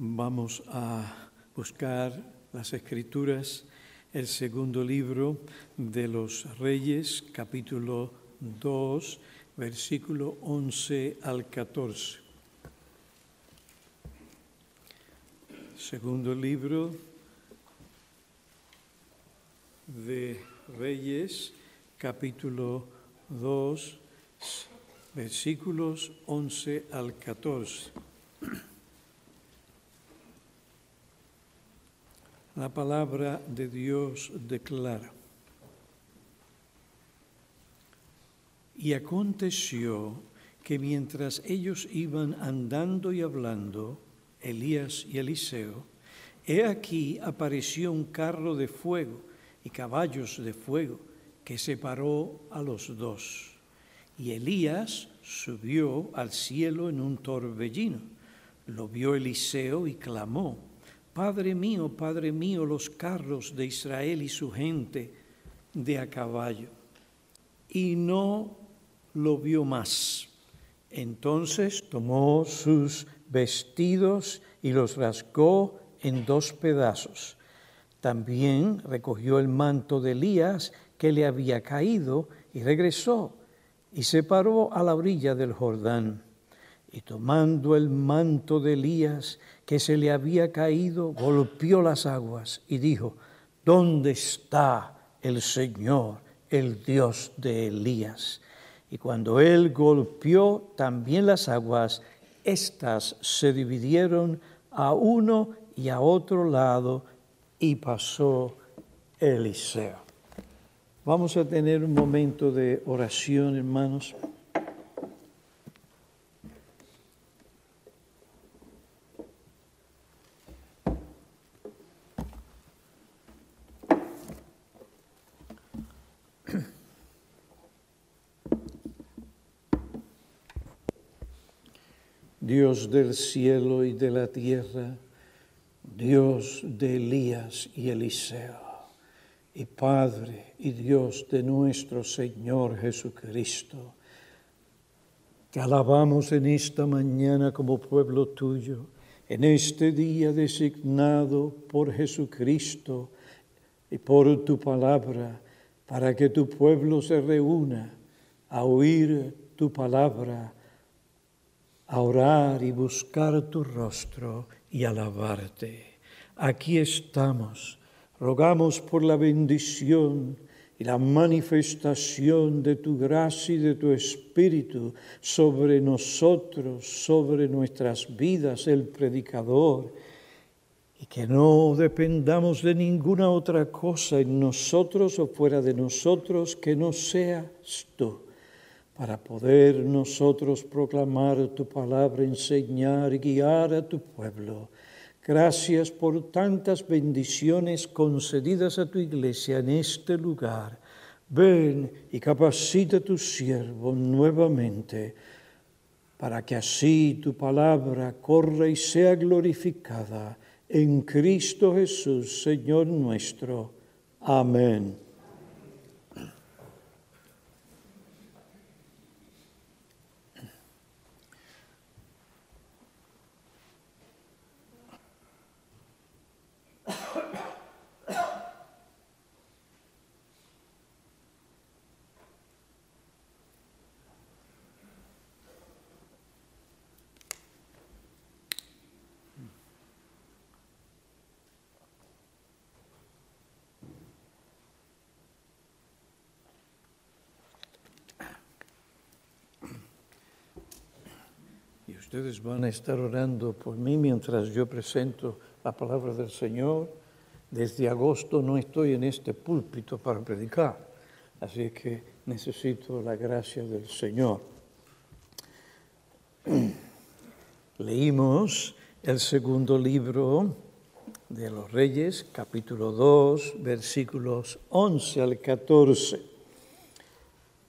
Vamos a buscar las escrituras, el segundo libro de los Reyes, capítulo 2, versículo 11 al 14. Segundo libro de Reyes, capítulo 2, versículos 11 al 14. La palabra de Dios declara. Y aconteció que mientras ellos iban andando y hablando, Elías y Eliseo, he aquí apareció un carro de fuego y caballos de fuego que separó a los dos. Y Elías subió al cielo en un torbellino. Lo vio Eliseo y clamó, Padre mío, Padre mío, los carros de Israel y su gente de a caballo. Y no lo vio más. Entonces tomó sus vestidos y los rasgó en dos pedazos. También recogió el manto de Elías que le había caído y regresó y se paró a la orilla del Jordán. Y tomando el manto de Elías que se le había caído, golpeó las aguas y dijo, ¿dónde está el Señor, el Dios de Elías? Y cuando él golpeó también las aguas, éstas se dividieron a uno y a otro lado y pasó Eliseo. Vamos a tener un momento de oración, hermanos. Del cielo y de la tierra, Dios de Elías y Eliseo, y Padre y Dios de nuestro Señor Jesucristo. Te alabamos en esta mañana como pueblo tuyo, en este día designado por Jesucristo y por tu palabra, para que tu pueblo se reúna a oír tu palabra a orar y buscar tu rostro y alabarte. Aquí estamos. Rogamos por la bendición y la manifestación de tu gracia y de tu espíritu sobre nosotros, sobre nuestras vidas, el predicador, y que no dependamos de ninguna otra cosa en nosotros o fuera de nosotros que no seas tú para poder nosotros proclamar tu palabra, enseñar y guiar a tu pueblo. Gracias por tantas bendiciones concedidas a tu iglesia en este lugar. Ven y capacita a tu siervo nuevamente para que así tu palabra corra y sea glorificada en Cristo Jesús, Señor nuestro. Amén. Ustedes van a estar orando por mí mientras yo presento la palabra del Señor. Desde agosto no estoy en este púlpito para predicar, así que necesito la gracia del Señor. Leímos el segundo libro de los Reyes, capítulo 2, versículos 11 al 14.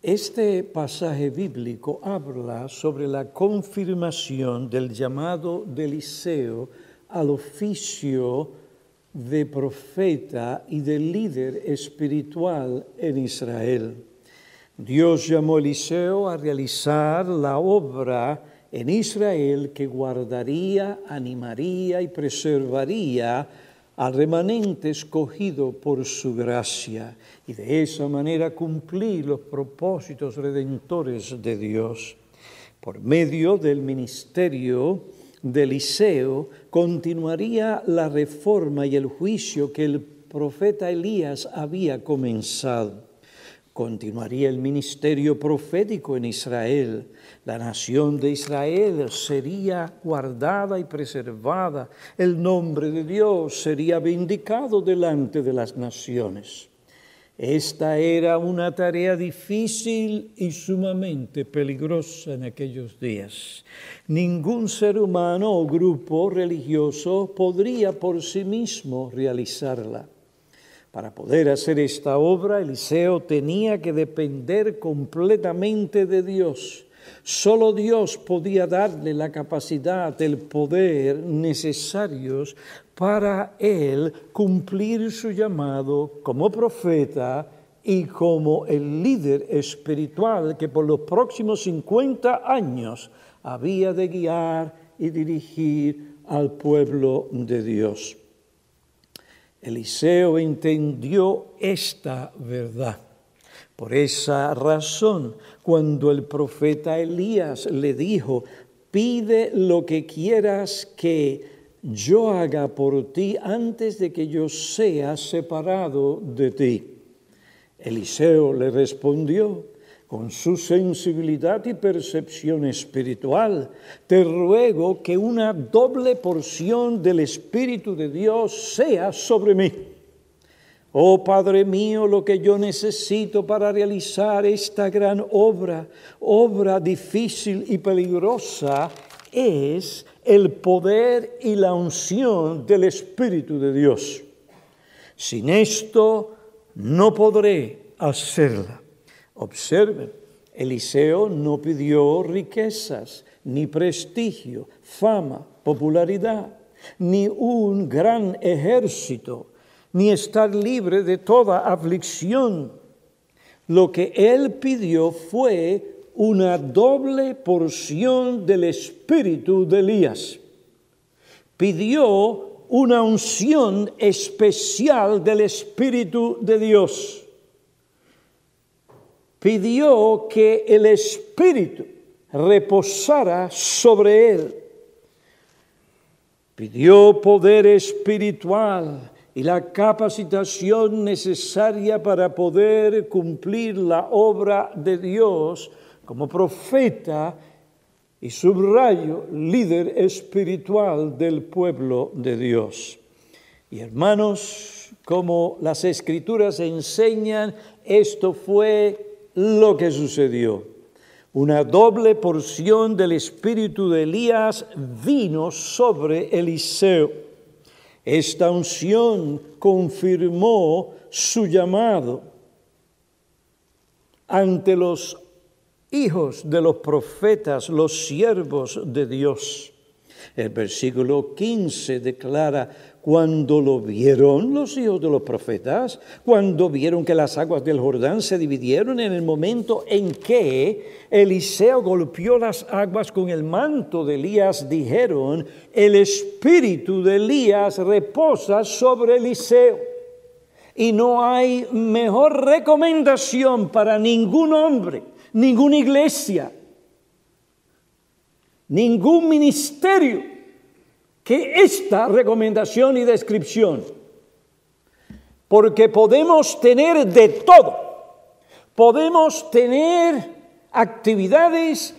Este pasaje bíblico habla sobre la confirmación del llamado de Eliseo al oficio de profeta y de líder espiritual en Israel. Dios llamó a Eliseo a realizar la obra en Israel que guardaría, animaría y preservaría al remanente escogido por su gracia y de esa manera cumplir los propósitos redentores de Dios. Por medio del ministerio de Eliseo continuaría la reforma y el juicio que el profeta Elías había comenzado. Continuaría el ministerio profético en Israel. La nación de Israel sería guardada y preservada. El nombre de Dios sería vindicado delante de las naciones. Esta era una tarea difícil y sumamente peligrosa en aquellos días. Ningún ser humano o grupo religioso podría por sí mismo realizarla. Para poder hacer esta obra, Eliseo tenía que depender completamente de Dios. Solo Dios podía darle la capacidad, el poder necesarios para él cumplir su llamado como profeta y como el líder espiritual que por los próximos 50 años había de guiar y dirigir al pueblo de Dios. Eliseo entendió esta verdad. Por esa razón, cuando el profeta Elías le dijo, pide lo que quieras que yo haga por ti antes de que yo sea separado de ti. Eliseo le respondió, con su sensibilidad y percepción espiritual, te ruego que una doble porción del Espíritu de Dios sea sobre mí. Oh Padre mío, lo que yo necesito para realizar esta gran obra, obra difícil y peligrosa, es el poder y la unción del Espíritu de Dios. Sin esto no podré hacerla. Observen, Eliseo no pidió riquezas, ni prestigio, fama, popularidad, ni un gran ejército, ni estar libre de toda aflicción. Lo que él pidió fue una doble porción del espíritu de Elías. Pidió una unción especial del Espíritu de Dios pidió que el Espíritu reposara sobre él. Pidió poder espiritual y la capacitación necesaria para poder cumplir la obra de Dios como profeta y subrayo líder espiritual del pueblo de Dios. Y hermanos, como las escrituras enseñan, esto fue lo que sucedió. Una doble porción del espíritu de Elías vino sobre Eliseo. Esta unción confirmó su llamado ante los hijos de los profetas, los siervos de Dios. El versículo 15 declara, cuando lo vieron los hijos de los profetas, cuando vieron que las aguas del Jordán se dividieron en el momento en que Eliseo golpeó las aguas con el manto de Elías, dijeron, el espíritu de Elías reposa sobre Eliseo. Y no hay mejor recomendación para ningún hombre, ninguna iglesia, ningún ministerio que esta recomendación y descripción, porque podemos tener de todo, podemos tener actividades,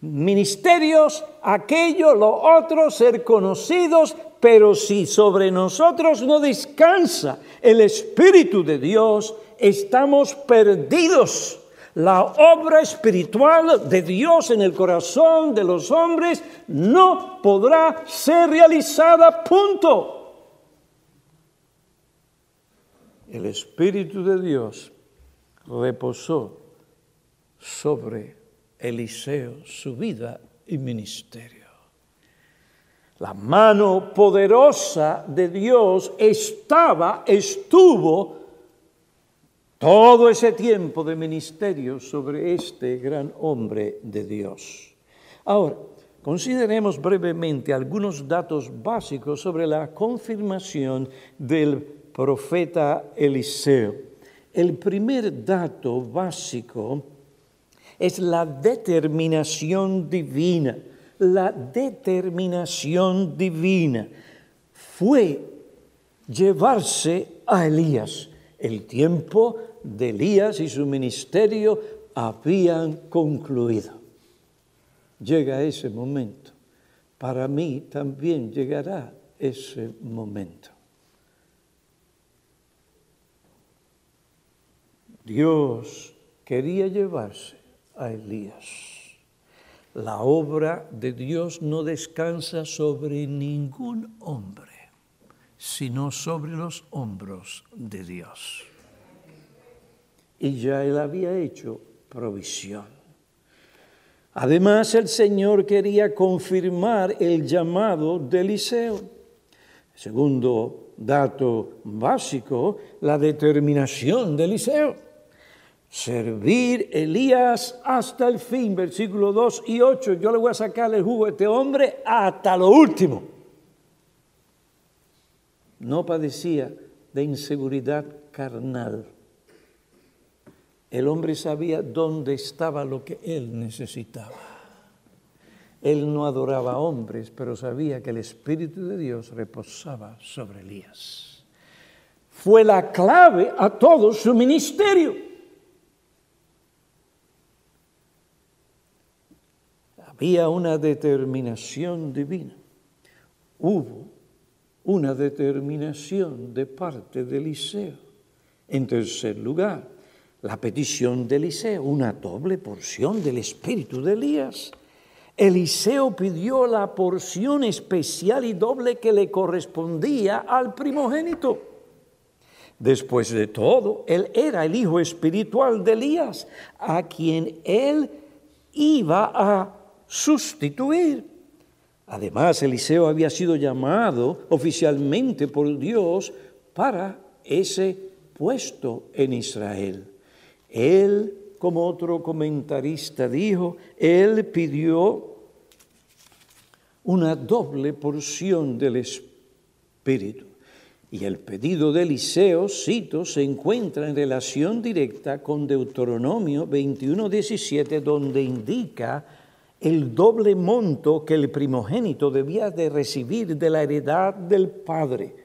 ministerios, aquello, lo otro, ser conocidos, pero si sobre nosotros no descansa el Espíritu de Dios, estamos perdidos la obra espiritual de Dios en el corazón de los hombres no podrá ser realizada, punto. El Espíritu de Dios reposó sobre Eliseo, su vida y ministerio. La mano poderosa de Dios estaba, estuvo todo ese tiempo de ministerio sobre este gran hombre de Dios. Ahora, Consideremos brevemente algunos datos básicos sobre la confirmación del profeta Eliseo. El primer dato básico es la determinación divina. La determinación divina fue llevarse a Elías. El tiempo de Elías y su ministerio habían concluido. Llega ese momento. Para mí también llegará ese momento. Dios quería llevarse a Elías. La obra de Dios no descansa sobre ningún hombre, sino sobre los hombros de Dios. Y ya él había hecho provisión. Además, el Señor quería confirmar el llamado de Eliseo. Segundo dato básico, la determinación de Eliseo servir Elías hasta el fin, versículo 2 y 8. Yo le voy a sacar el jugo a este hombre hasta lo último. No padecía de inseguridad carnal. El hombre sabía dónde estaba lo que él necesitaba. Él no adoraba a hombres, pero sabía que el Espíritu de Dios reposaba sobre Elías. Fue la clave a todo su ministerio. Había una determinación divina. Hubo una determinación de parte de Eliseo. En tercer lugar, la petición de Eliseo, una doble porción del espíritu de Elías. Eliseo pidió la porción especial y doble que le correspondía al primogénito. Después de todo, él era el hijo espiritual de Elías, a quien él iba a sustituir. Además, Eliseo había sido llamado oficialmente por Dios para ese puesto en Israel. Él, como otro comentarista dijo, él pidió una doble porción del Espíritu. Y el pedido de Eliseo, cito, se encuentra en relación directa con Deuteronomio 21:17, donde indica el doble monto que el primogénito debía de recibir de la heredad del padre.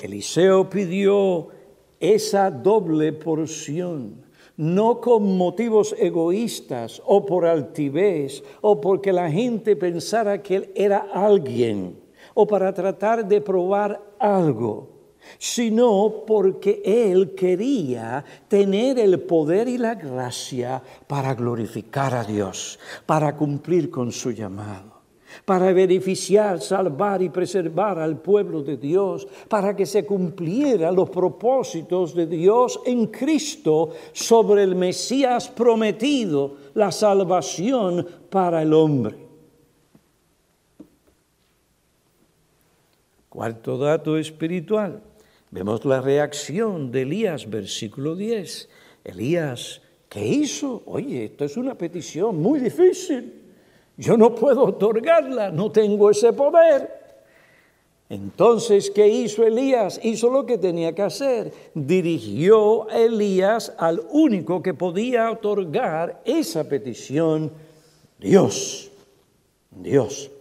Eliseo pidió esa doble porción, no con motivos egoístas o por altivez o porque la gente pensara que él era alguien o para tratar de probar algo sino porque Él quería tener el poder y la gracia para glorificar a Dios, para cumplir con su llamado, para beneficiar, salvar y preservar al pueblo de Dios, para que se cumplieran los propósitos de Dios en Cristo sobre el Mesías prometido, la salvación para el hombre. Cuarto dato espiritual Vemos la reacción de Elías, versículo 10. Elías, ¿qué hizo? Oye, esto es una petición muy difícil. Yo no puedo otorgarla, no tengo ese poder. Entonces, ¿qué hizo Elías? Hizo lo que tenía que hacer. Dirigió a Elías al único que podía otorgar esa petición, Dios. Dios.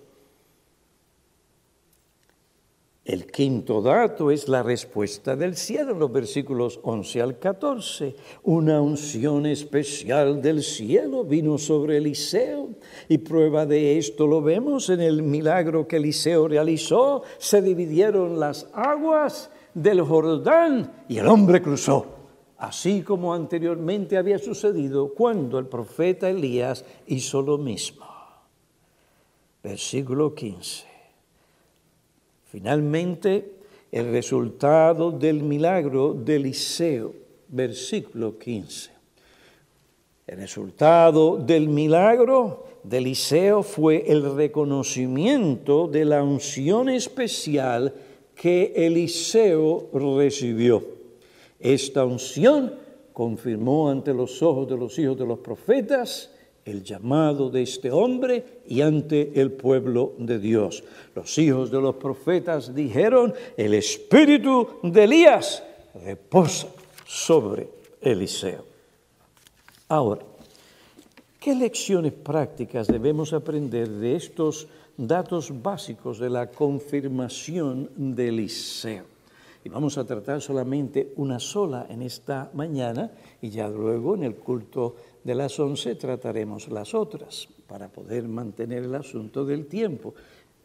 El quinto dato es la respuesta del cielo, los versículos 11 al 14. Una unción especial del cielo vino sobre Eliseo y prueba de esto lo vemos en el milagro que Eliseo realizó. Se dividieron las aguas del Jordán y el hombre cruzó, así como anteriormente había sucedido cuando el profeta Elías hizo lo mismo. Versículo 15. Finalmente, el resultado del milagro de Eliseo, versículo 15. El resultado del milagro de Eliseo fue el reconocimiento de la unción especial que Eliseo recibió. Esta unción confirmó ante los ojos de los hijos de los profetas el llamado de este hombre y ante el pueblo de Dios. Los hijos de los profetas dijeron, el espíritu de Elías reposa sobre Eliseo. Ahora, ¿qué lecciones prácticas debemos aprender de estos datos básicos de la confirmación de Eliseo? Y vamos a tratar solamente una sola en esta mañana y ya luego en el culto de las once trataremos las otras para poder mantener el asunto del tiempo.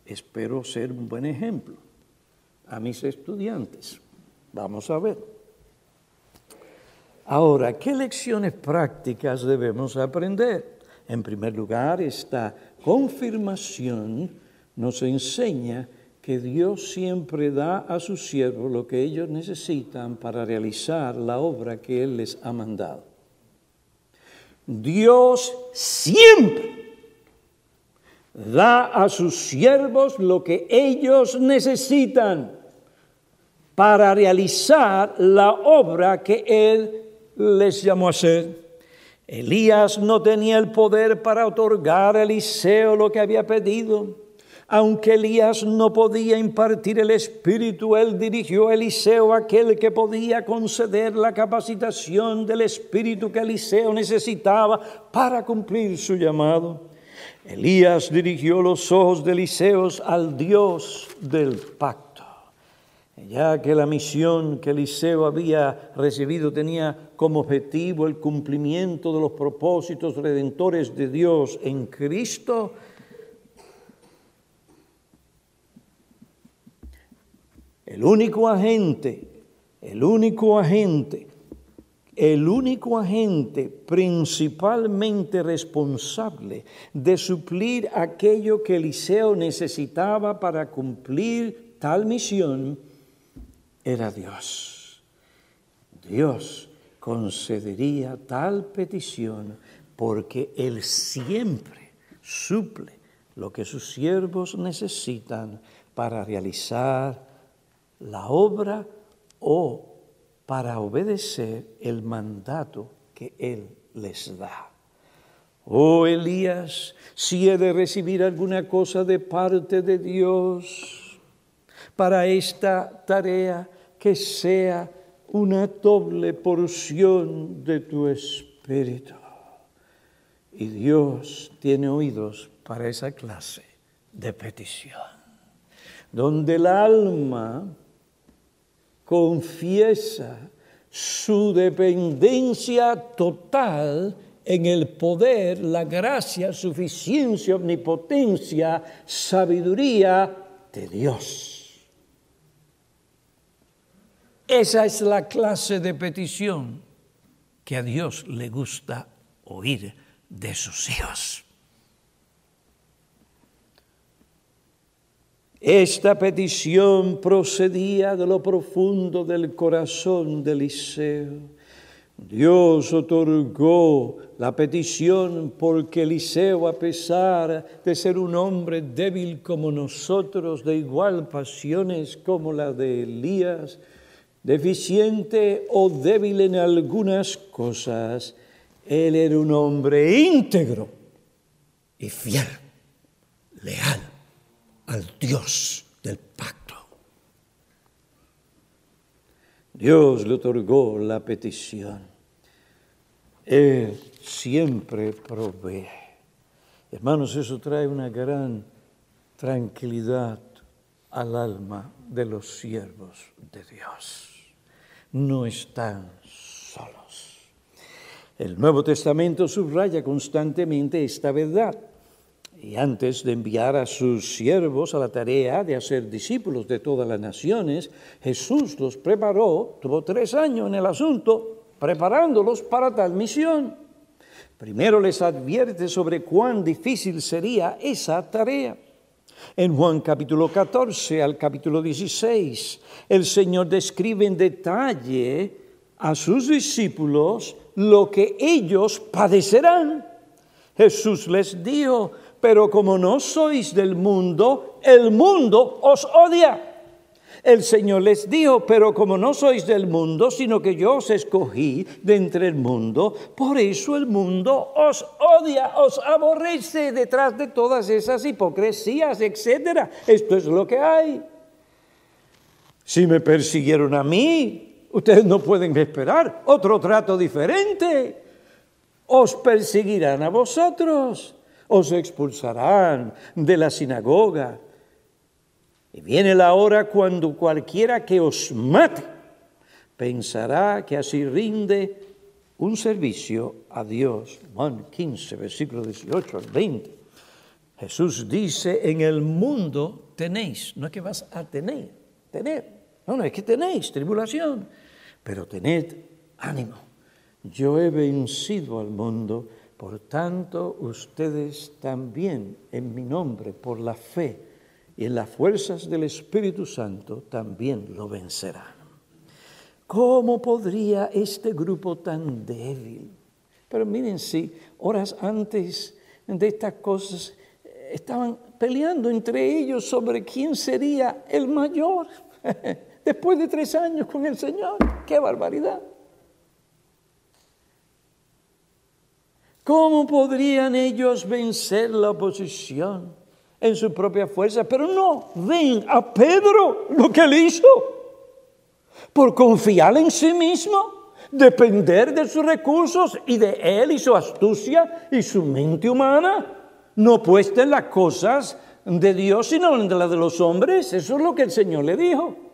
Espero ser un buen ejemplo a mis estudiantes. Vamos a ver. Ahora, ¿qué lecciones prácticas debemos aprender? En primer lugar, esta confirmación nos enseña que Dios siempre da a sus siervos lo que ellos necesitan para realizar la obra que Él les ha mandado. Dios siempre da a sus siervos lo que ellos necesitan para realizar la obra que Él les llamó a hacer. Elías no tenía el poder para otorgar a Eliseo lo que había pedido. Aunque Elías no podía impartir el Espíritu, él dirigió a Eliseo, aquel que podía conceder la capacitación del Espíritu que Eliseo necesitaba para cumplir su llamado. Elías dirigió los ojos de Eliseo al Dios del pacto. Ya que la misión que Eliseo había recibido tenía como objetivo el cumplimiento de los propósitos redentores de Dios en Cristo, El único agente, el único agente, el único agente principalmente responsable de suplir aquello que Eliseo necesitaba para cumplir tal misión era Dios. Dios concedería tal petición porque Él siempre suple lo que sus siervos necesitan para realizar la obra o para obedecer el mandato que Él les da. Oh Elías, si he de recibir alguna cosa de parte de Dios para esta tarea, que sea una doble porción de tu espíritu. Y Dios tiene oídos para esa clase de petición, donde el alma confiesa su dependencia total en el poder, la gracia, suficiencia, omnipotencia, sabiduría de Dios. Esa es la clase de petición que a Dios le gusta oír de sus hijos. Esta petición procedía de lo profundo del corazón de Eliseo. Dios otorgó la petición porque Eliseo, a pesar de ser un hombre débil como nosotros, de igual pasiones como la de Elías, deficiente o débil en algunas cosas, él era un hombre íntegro y fiel, leal al Dios del pacto. Dios le otorgó la petición. Él siempre provee. Hermanos, eso trae una gran tranquilidad al alma de los siervos de Dios. No están solos. El Nuevo Testamento subraya constantemente esta verdad. Y antes de enviar a sus siervos a la tarea de hacer discípulos de todas las naciones, Jesús los preparó, tuvo tres años en el asunto, preparándolos para tal misión. Primero les advierte sobre cuán difícil sería esa tarea. En Juan capítulo 14 al capítulo 16, el Señor describe en detalle a sus discípulos lo que ellos padecerán. Jesús les dijo, pero como no sois del mundo, el mundo os odia. el Señor les dijo, pero como no sois del mundo, sino que yo os escogí de entre el mundo, por eso el mundo os odia, os aborrece detrás de todas esas hipocresías, etc. Esto es lo que hay. Si me persiguieron a mí, ustedes no pueden esperar otro trato diferente. Os perseguirán a vosotros, os expulsarán de la sinagoga y viene la hora cuando cualquiera que os mate pensará que así rinde un servicio a Dios. Juan 15, versículo 18 al 20. Jesús dice, en el mundo tenéis, no es que vas a tener, tener, no, no es que tenéis tribulación, pero tened ánimo. Yo he vencido al mundo, por tanto ustedes también en mi nombre, por la fe, y en las fuerzas del Espíritu Santo también lo vencerán. ¿Cómo podría este grupo tan débil? Pero miren, si horas antes de estas cosas estaban peleando entre ellos sobre quién sería el mayor después de tres años con el Señor. ¡Qué barbaridad! ¿Cómo podrían ellos vencer la oposición? en su propia fuerza, pero no ven a Pedro lo que él hizo. Por confiar en sí mismo, depender de sus recursos y de él y su astucia y su mente humana, no puesta en las cosas de Dios, sino en las de los hombres. Eso es lo que el Señor le dijo.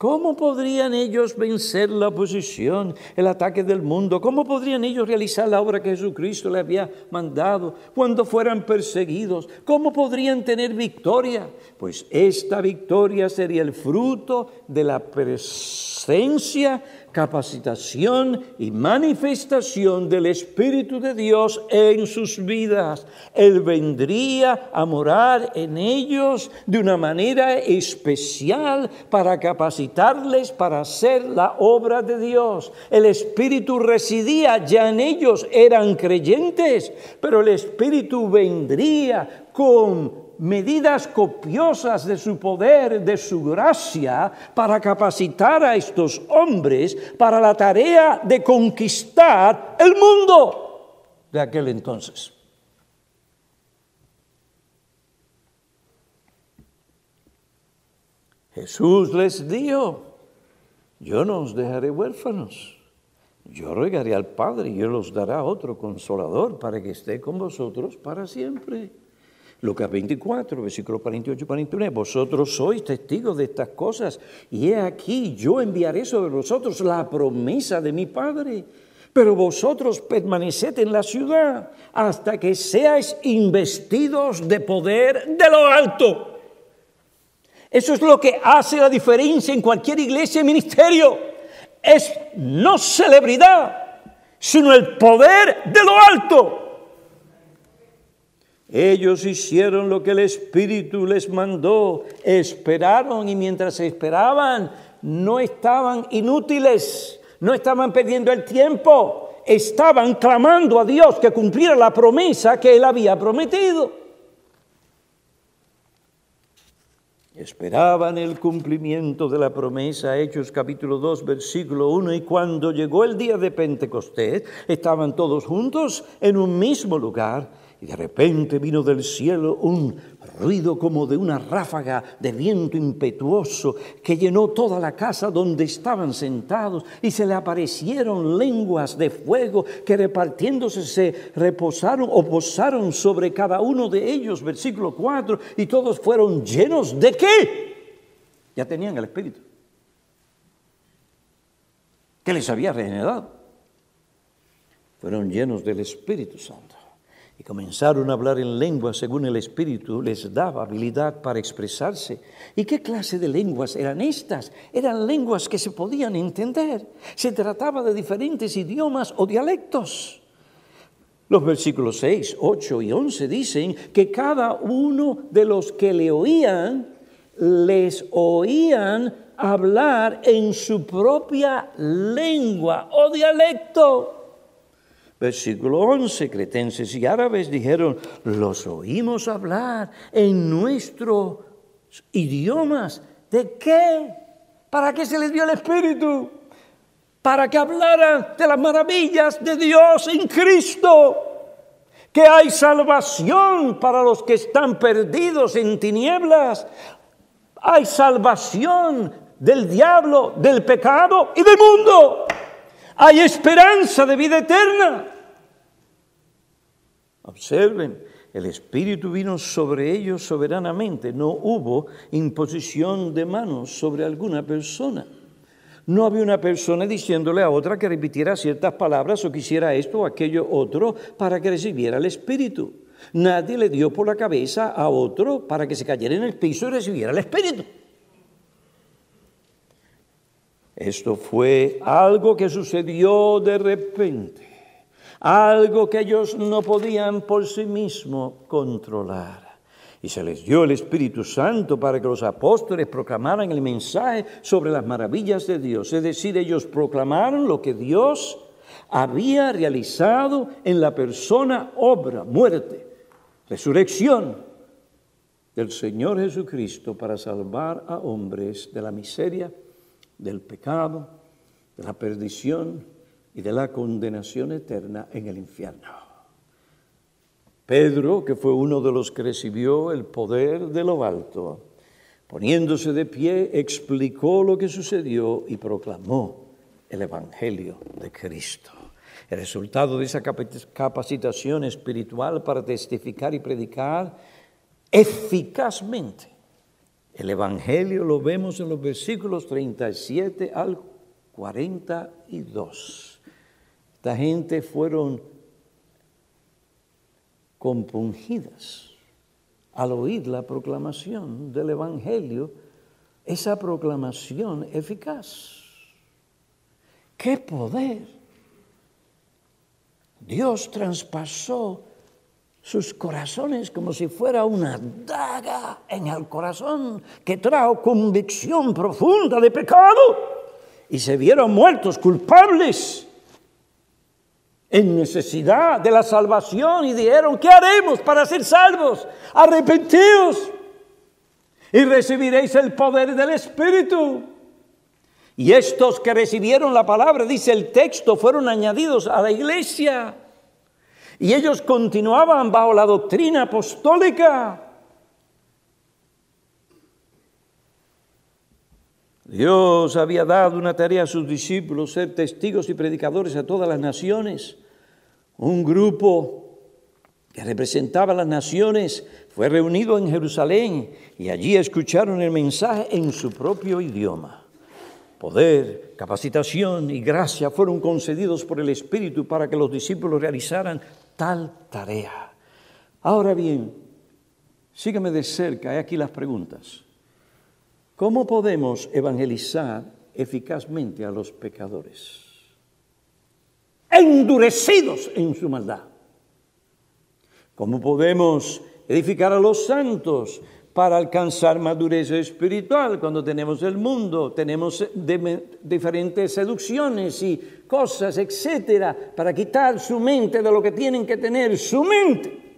¿Cómo podrían ellos vencer la oposición, el ataque del mundo? ¿Cómo podrían ellos realizar la obra que Jesucristo le había mandado cuando fueran perseguidos? ¿Cómo podrían tener victoria? Pues esta victoria sería el fruto de la presencia capacitación y manifestación del Espíritu de Dios en sus vidas. Él vendría a morar en ellos de una manera especial para capacitarles para hacer la obra de Dios. El Espíritu residía ya en ellos, eran creyentes, pero el Espíritu vendría con medidas copiosas de su poder, de su gracia, para capacitar a estos hombres para la tarea de conquistar el mundo de aquel entonces. Jesús les dijo, yo no os dejaré huérfanos, yo rogaré al Padre y Él os dará otro consolador para que esté con vosotros para siempre. Lucas 24, versículo 48 y 49. Vosotros sois testigos de estas cosas, y he aquí, yo enviaré sobre vosotros la promesa de mi Padre. Pero vosotros permaneced en la ciudad hasta que seáis investidos de poder de lo alto. Eso es lo que hace la diferencia en cualquier iglesia y ministerio. Es no celebridad, sino el poder de lo alto. Ellos hicieron lo que el Espíritu les mandó, esperaron y mientras esperaban no estaban inútiles, no estaban perdiendo el tiempo, estaban clamando a Dios que cumpliera la promesa que Él había prometido. Esperaban el cumplimiento de la promesa, Hechos capítulo 2, versículo 1, y cuando llegó el día de Pentecostés, estaban todos juntos en un mismo lugar. Y de repente vino del cielo un ruido como de una ráfaga de viento impetuoso que llenó toda la casa donde estaban sentados y se le aparecieron lenguas de fuego que repartiéndose se reposaron o posaron sobre cada uno de ellos, versículo 4, y todos fueron llenos de qué? Ya tenían el Espíritu. Que les había regenerado. Fueron llenos del Espíritu Santo y comenzaron a hablar en lengua según el Espíritu les daba habilidad para expresarse. ¿Y qué clase de lenguas eran estas? Eran lenguas que se podían entender. Se trataba de diferentes idiomas o dialectos. Los versículos 6, 8 y 11 dicen que cada uno de los que le oían, les oían hablar en su propia lengua o dialecto. Versículo 11, cretenses y árabes dijeron, los oímos hablar en nuestro idiomas. ¿De qué? ¿Para qué se les dio el Espíritu? Para que hablaran de las maravillas de Dios en Cristo. Que hay salvación para los que están perdidos en tinieblas. Hay salvación del diablo, del pecado y del mundo. Hay esperanza de vida eterna. Observen, el Espíritu vino sobre ellos soberanamente. No hubo imposición de manos sobre alguna persona. No había una persona diciéndole a otra que repitiera ciertas palabras o quisiera esto o aquello otro para que recibiera el Espíritu. Nadie le dio por la cabeza a otro para que se cayera en el piso y recibiera el Espíritu. Esto fue algo que sucedió de repente algo que ellos no podían por sí mismos controlar. Y se les dio el Espíritu Santo para que los apóstoles proclamaran el mensaje sobre las maravillas de Dios. Es decir, ellos proclamaron lo que Dios había realizado en la persona, obra, muerte, resurrección del Señor Jesucristo para salvar a hombres de la miseria, del pecado, de la perdición y de la condenación eterna en el infierno. Pedro, que fue uno de los que recibió el poder de lo alto, poniéndose de pie, explicó lo que sucedió y proclamó el Evangelio de Cristo. El resultado de esa capacitación espiritual para testificar y predicar eficazmente el Evangelio lo vemos en los versículos 37 al 42. Esta gente fueron compungidas al oír la proclamación del Evangelio, esa proclamación eficaz. ¡Qué poder! Dios traspasó sus corazones como si fuera una daga en el corazón que trajo convicción profunda de pecado y se vieron muertos culpables en necesidad de la salvación y dijeron, ¿qué haremos para ser salvos? Arrepentíos y recibiréis el poder del Espíritu. Y estos que recibieron la palabra, dice el texto, fueron añadidos a la iglesia. Y ellos continuaban bajo la doctrina apostólica. Dios había dado una tarea a sus discípulos, ser testigos y predicadores a todas las naciones. Un grupo que representaba a las naciones fue reunido en Jerusalén y allí escucharon el mensaje en su propio idioma. Poder, capacitación y gracia fueron concedidos por el Espíritu para que los discípulos realizaran tal tarea. Ahora bien, sígueme de cerca, he aquí las preguntas. ¿Cómo podemos evangelizar eficazmente a los pecadores? Endurecidos en su maldad. ¿Cómo podemos edificar a los santos para alcanzar madurez espiritual cuando tenemos el mundo, tenemos diferentes seducciones y cosas, etcétera, para quitar su mente de lo que tienen que tener su mente?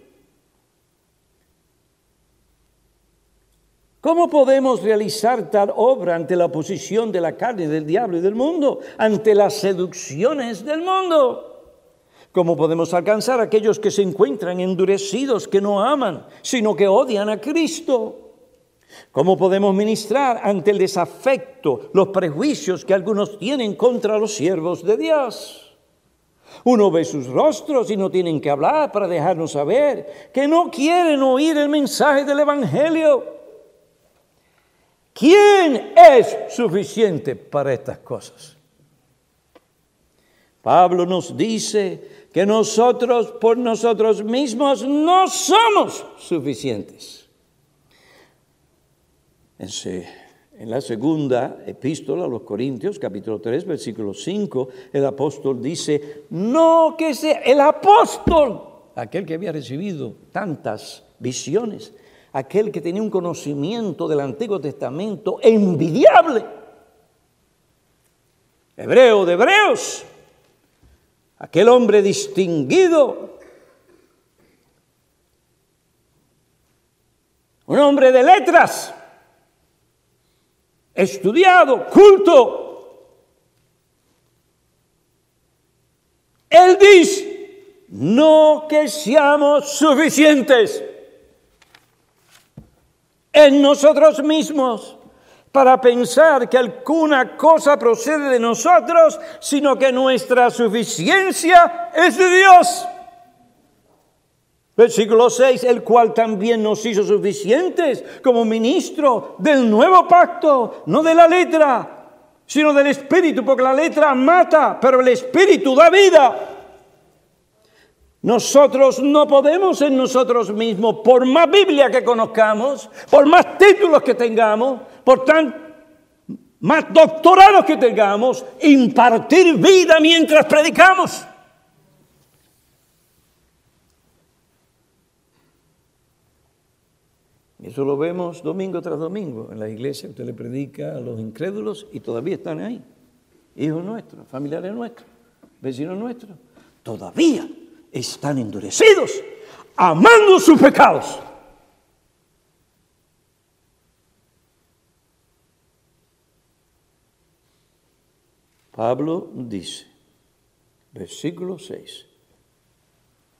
¿Cómo podemos realizar tal obra ante la oposición de la carne, del diablo y del mundo? Ante las seducciones del mundo. ¿Cómo podemos alcanzar a aquellos que se encuentran endurecidos, que no aman, sino que odian a Cristo? ¿Cómo podemos ministrar ante el desafecto, los prejuicios que algunos tienen contra los siervos de Dios? Uno ve sus rostros y no tienen que hablar para dejarnos saber que no quieren oír el mensaje del Evangelio. ¿Quién es suficiente para estas cosas? Pablo nos dice que nosotros por nosotros mismos no somos suficientes. En la segunda epístola a los Corintios, capítulo 3, versículo 5, el apóstol dice, no que sea el apóstol, aquel que había recibido tantas visiones, aquel que tenía un conocimiento del Antiguo Testamento envidiable. Hebreo de hebreos, aquel hombre distinguido, un hombre de letras, estudiado, culto. Él dice, no que seamos suficientes en nosotros mismos para pensar que alguna cosa procede de nosotros, sino que nuestra suficiencia es de Dios. Versículo 6, el cual también nos hizo suficientes como ministro del nuevo pacto, no de la letra, sino del espíritu, porque la letra mata, pero el espíritu da vida. Nosotros no podemos en nosotros mismos, por más Biblia que conozcamos, por más títulos que tengamos, por tan más doctorados que tengamos, impartir vida mientras predicamos. Eso lo vemos domingo tras domingo en la iglesia. Usted le predica a los incrédulos y todavía están ahí. Hijos nuestros, familiares nuestros, vecinos nuestros. Todavía están endurecidos, amando sus pecados. Pablo dice, versículo 6,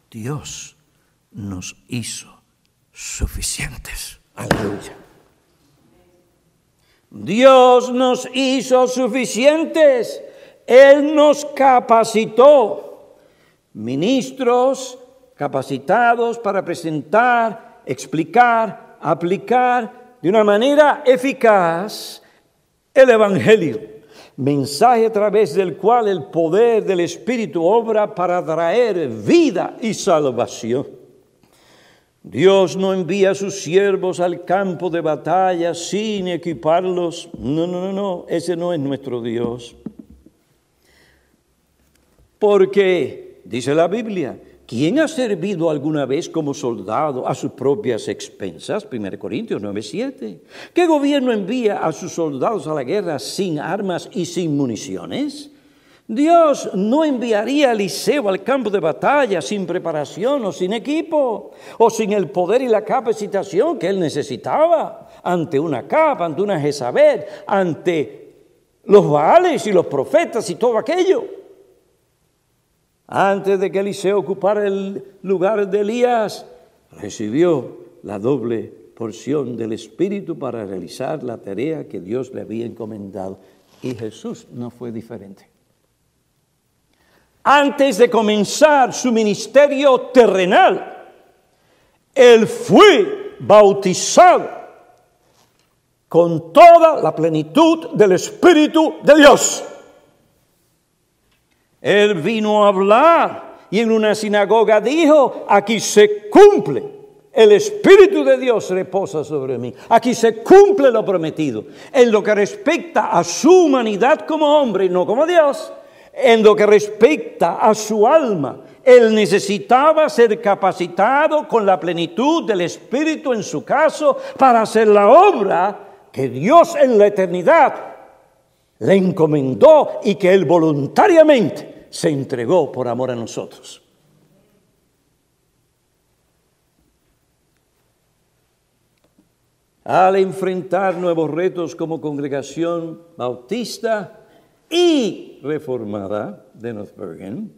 Dios nos hizo suficientes. Aleluya. Dios nos hizo suficientes. Él nos capacitó ministros capacitados para presentar, explicar, aplicar de una manera eficaz el Evangelio, mensaje a través del cual el poder del Espíritu obra para traer vida y salvación. Dios no envía a sus siervos al campo de batalla sin equiparlos. No, no, no, no, ese no es nuestro Dios. Porque dice la Biblia. ¿Quién ha servido alguna vez como soldado a sus propias expensas? 1 Corintios 9:7. ¿Qué gobierno envía a sus soldados a la guerra sin armas y sin municiones? Dios no enviaría a Eliseo al campo de batalla sin preparación o sin equipo, o sin el poder y la capacitación que él necesitaba ante una capa, ante una Jezabel, ante los Baales y los profetas y todo aquello. Antes de que Eliseo ocupara el lugar de Elías, recibió la doble porción del Espíritu para realizar la tarea que Dios le había encomendado. Y Jesús no fue diferente. Antes de comenzar su ministerio terrenal, Él fue bautizado con toda la plenitud del Espíritu de Dios. Él vino a hablar y en una sinagoga dijo, aquí se cumple. El Espíritu de Dios reposa sobre mí. Aquí se cumple lo prometido. En lo que respecta a su humanidad como hombre no como Dios, en lo que respecta a su alma, él necesitaba ser capacitado con la plenitud del Espíritu en su caso para hacer la obra que Dios en la eternidad le encomendó y que él voluntariamente se entregó por amor a nosotros. Al enfrentar nuevos retos como congregación bautista y reformada de North Bergen,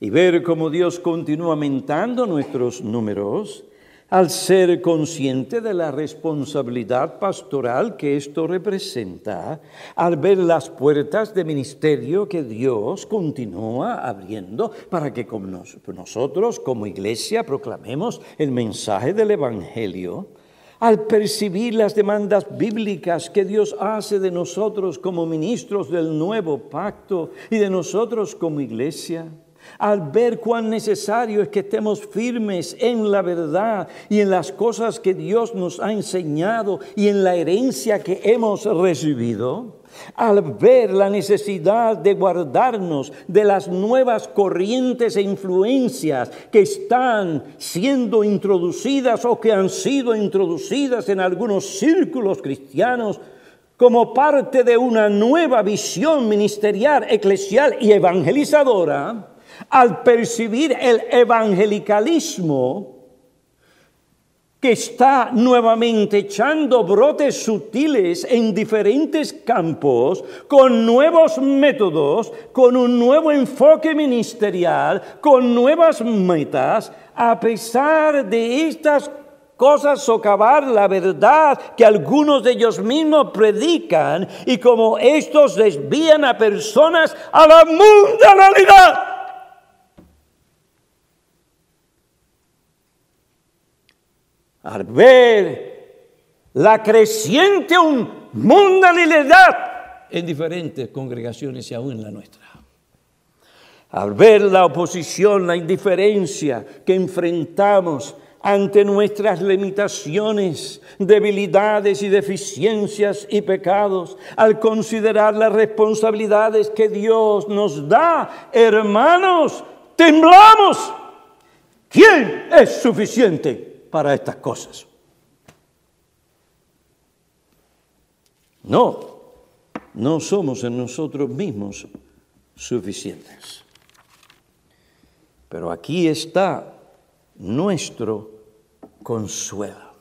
y ver cómo Dios continúa aumentando nuestros números, al ser consciente de la responsabilidad pastoral que esto representa, al ver las puertas de ministerio que Dios continúa abriendo para que nosotros como iglesia proclamemos el mensaje del Evangelio, al percibir las demandas bíblicas que Dios hace de nosotros como ministros del nuevo pacto y de nosotros como iglesia, al ver cuán necesario es que estemos firmes en la verdad y en las cosas que Dios nos ha enseñado y en la herencia que hemos recibido, al ver la necesidad de guardarnos de las nuevas corrientes e influencias que están siendo introducidas o que han sido introducidas en algunos círculos cristianos como parte de una nueva visión ministerial, eclesial y que está nuevamente echando brotes sutiles en diferentes campos, con nuevos métodos, con un nuevo enfoque ministerial, con nuevas metas, a pesar de estas cosas socavar la verdad que algunos de ellos mismos predican y como estos desvían a personas a la mundanalidad. Al ver la creciente mundanalidad en diferentes congregaciones y aún en la nuestra. Al ver la oposición, la indiferencia que enfrentamos ante nuestras limitaciones, debilidades y deficiencias y pecados, al considerar las responsabilidades que Dios nos da, hermanos, temblamos. ¿Quién es suficiente? Para estas cosas. No, no somos en nosotros mismos suficientes. Pero aquí está nuestro consuelo,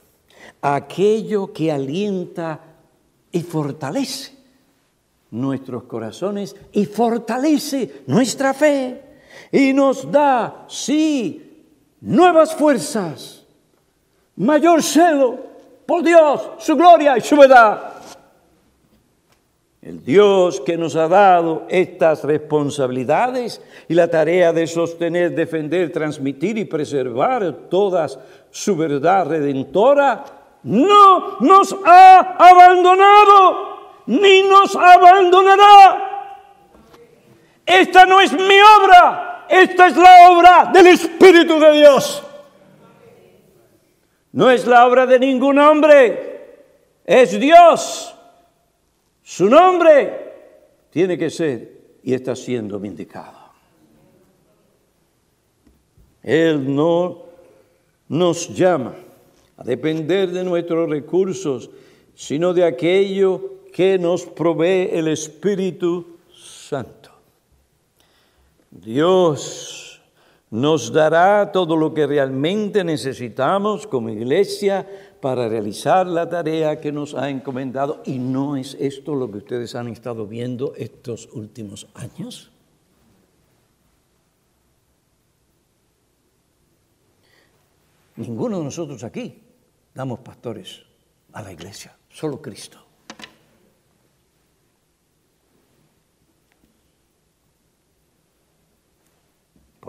aquello que alienta y fortalece nuestros corazones y fortalece nuestra fe y nos da, sí, nuevas fuerzas mayor celo por Dios, su gloria y su verdad. El Dios que nos ha dado estas responsabilidades y la tarea de sostener, defender, transmitir y preservar todas su verdad redentora, no nos ha abandonado ni nos abandonará. Esta no es mi obra, esta es la obra del Espíritu de Dios. No es la obra de ningún hombre, es Dios. Su nombre tiene que ser y está siendo vindicado. Él no nos llama a depender de nuestros recursos, sino de aquello que nos provee el Espíritu Santo. Dios nos dará todo lo que realmente necesitamos como iglesia para realizar la tarea que nos ha encomendado. ¿Y no es esto lo que ustedes han estado viendo estos últimos años? Ninguno de nosotros aquí damos pastores a la iglesia, solo Cristo.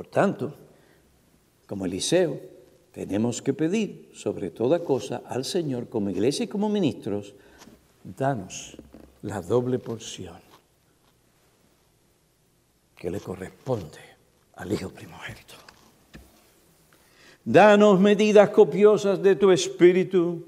Por tanto, como Eliseo, tenemos que pedir sobre toda cosa al Señor como iglesia y como ministros, danos la doble porción que le corresponde al Hijo primogénito. Danos medidas copiosas de tu espíritu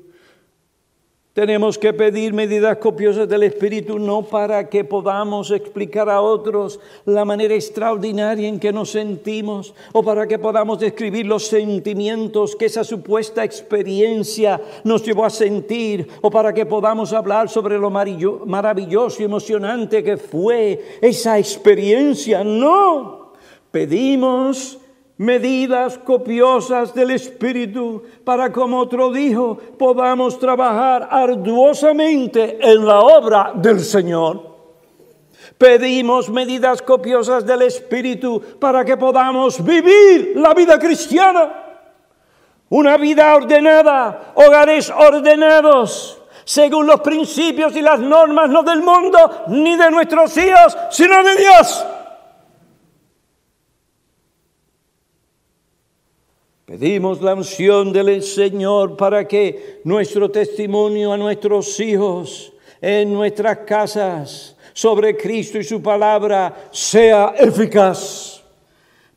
tenemos que pedir medidas copiosas del Espíritu no para que podamos explicar a otros la manera extraordinaria en que nos sentimos o para que podamos describir los sentimientos que esa supuesta experiencia nos llevó a sentir o para que podamos hablar sobre lo maravilloso y emocionante que fue esa experiencia. No, pedimos medidas copiosas del Espíritu para, como otro dijo, podamos trabajar arduosamente en la obra del Señor. Pedimos medidas copiosas del Espíritu para que podamos vivir la vida cristiana. Una vida ordenada, hogares ordenados, según los principios y las normas no del mundo ni de nuestros hijos, sino de Dios. Pedimos la unción del Señor para que nuestro testimonio a nuestros hijos, en nuestras casas, sobre Cristo y su palabra, sea eficaz.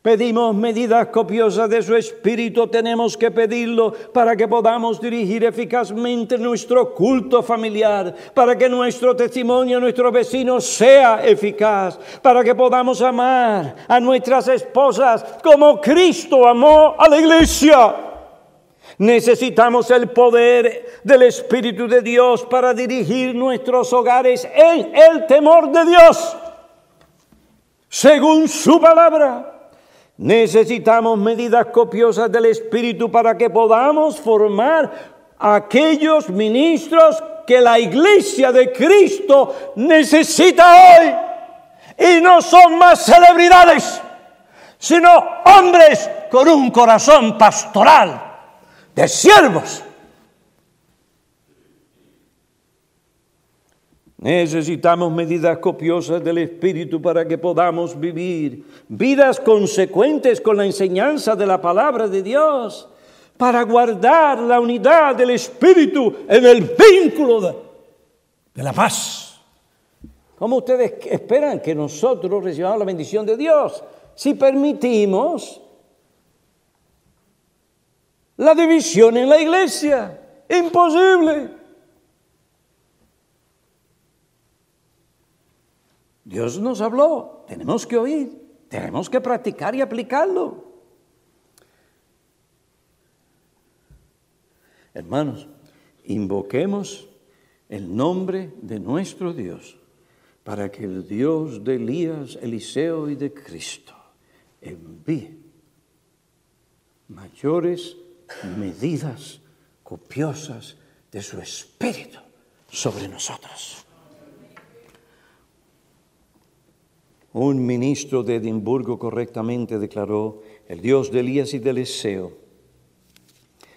Pedimos medidas copiosas de su Espíritu, tenemos que pedirlo para que podamos dirigir eficazmente nuestro culto familiar, para que nuestro testimonio a nuestros vecinos sea eficaz, para que podamos amar a nuestras esposas como Cristo amó a la iglesia. Necesitamos el poder del Espíritu de Dios para dirigir nuestros hogares en el temor de Dios, según su palabra. Necesitamos medidas copiosas del Espíritu para que podamos formar aquellos ministros que la iglesia de Cristo necesita hoy. Y no son más celebridades, sino hombres con un corazón pastoral, de siervos Necesitamos medidas copiosas del Espíritu para que podamos vivir vidas consecuentes con la enseñanza de la palabra de Dios, para guardar la unidad del Espíritu en el vínculo de, la paz. ¿Cómo ustedes esperan que nosotros recibamos la bendición de Dios si permitimos la división en la iglesia? Imposible. Dios nos habló, tenemos que oír, tenemos que practicar y aplicarlo. Hermanos, invoquemos el nombre de nuestro Dios para que el Dios de Elías, Eliseo y de Cristo envíe mayores medidas copiosas de su espíritu sobre nosotros. Un ministro de Edimburgo correctamente declaró, el Dios de Elías y de Eliseo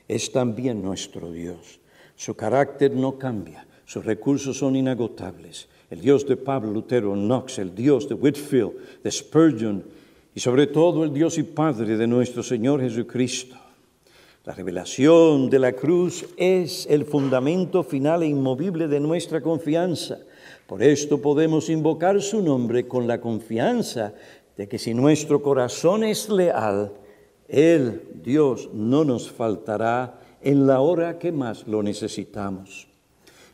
es también nuestro Dios. Su carácter no cambia, sus recursos son inagotables. El Dios de Pablo, Lutero, Knox, el Dios de Whitfield, de Spurgeon y sobre todo el Dios y Padre de nuestro Señor Jesucristo. La revelación de la cruz es el fundamento final e inmovible de nuestra confianza. Por esto podemos invocar su nombre con la confianza de que si nuestro corazón es leal, Él, Dios, no nos faltará en la hora que más lo necesitamos.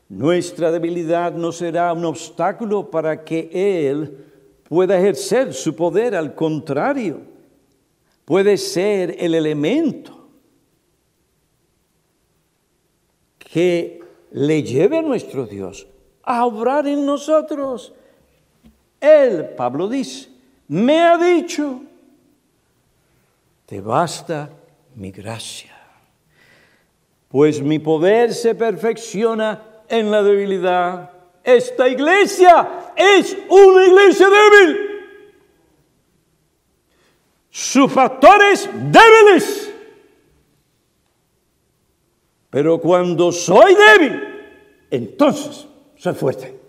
Nuestra debilidad no será un obstáculo para que Él pueda ejercer su poder, al contrario, puede ser el elemento que le lleve a nuestro Dios a obrar en nosotros. Él, Pablo dice, me ha dicho, te basta mi gracia, pues mi poder se perfecciona en la debilidad. Esta iglesia es una iglesia débil. Sus factores débiles. Pero cuando soy débil, entonces soy fuerte.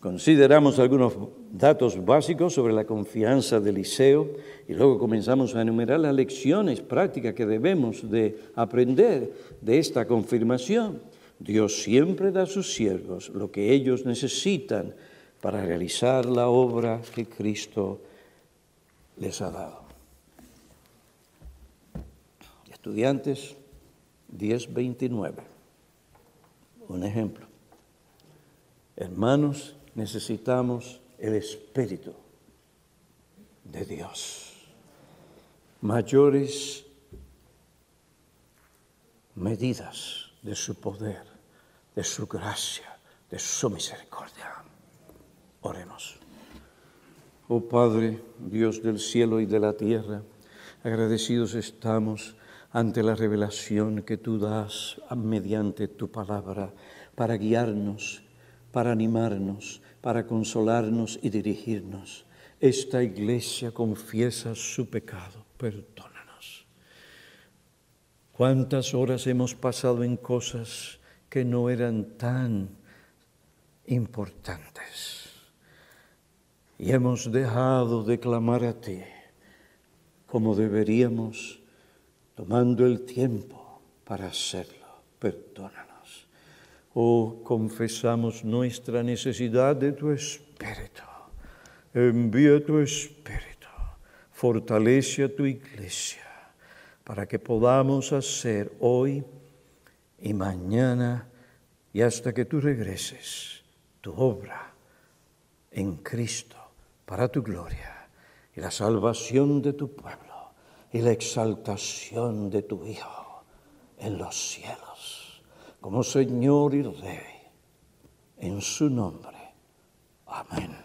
Consideramos algunos datos básicos sobre la confianza de Eliseo y luego comenzamos a enumerar las lecciones prácticas que debemos de aprender de esta confirmación. Dios siempre da a sus siervos lo que ellos necesitan para realizar la obra que Cristo les ha dado. Estudiantes 1029. Un ejemplo. Hermanos, necesitamos el Espíritu de Dios. Mayores medidas de su poder, de su gracia, de su misericordia. Oremos. Oh Padre, Dios del cielo y de la tierra, agradecidos estamos ante la revelación que tú das mediante tu palabra para guiarnos, para animarnos, para consolarnos y dirigirnos. Esta iglesia confiesa su pecado, perdónanos. ¿Cuántas horas hemos pasado en cosas que no eran tan importantes? Y hemos dejado de clamar a ti como deberíamos tomando el tiempo para hacerlo. Perdónanos. Oh, confesamos nuestra necesidad de tu Espíritu. Envía tu Espíritu. Fortalece a tu iglesia para que podamos hacer hoy y mañana y hasta que tú regreses tu obra en Cristo para tu gloria y la salvación de tu pueblo y la exaltación de tu Hijo en los cielos, como Señor y Rey, en su nombre. Amén.